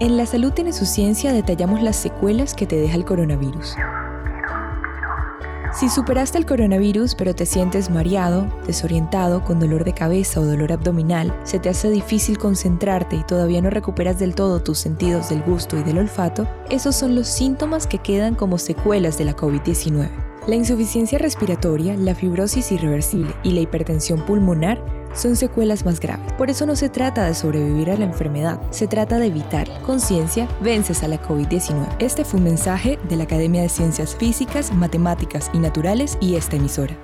En La Salud tiene su ciencia detallamos las secuelas que te deja el coronavirus. Si superaste el coronavirus pero te sientes mareado, desorientado, con dolor de cabeza o dolor abdominal, se te hace difícil concentrarte y todavía no recuperas del todo tus sentidos del gusto y del olfato, esos son los síntomas que quedan como secuelas de la COVID-19. La insuficiencia respiratoria, la fibrosis irreversible y la hipertensión pulmonar son secuelas más graves. Por eso no se trata de sobrevivir a la enfermedad, se trata de evitar. Conciencia, vences a la COVID-19. Este fue un mensaje de la Academia de Ciencias Físicas, Matemáticas y Naturales y esta emisora.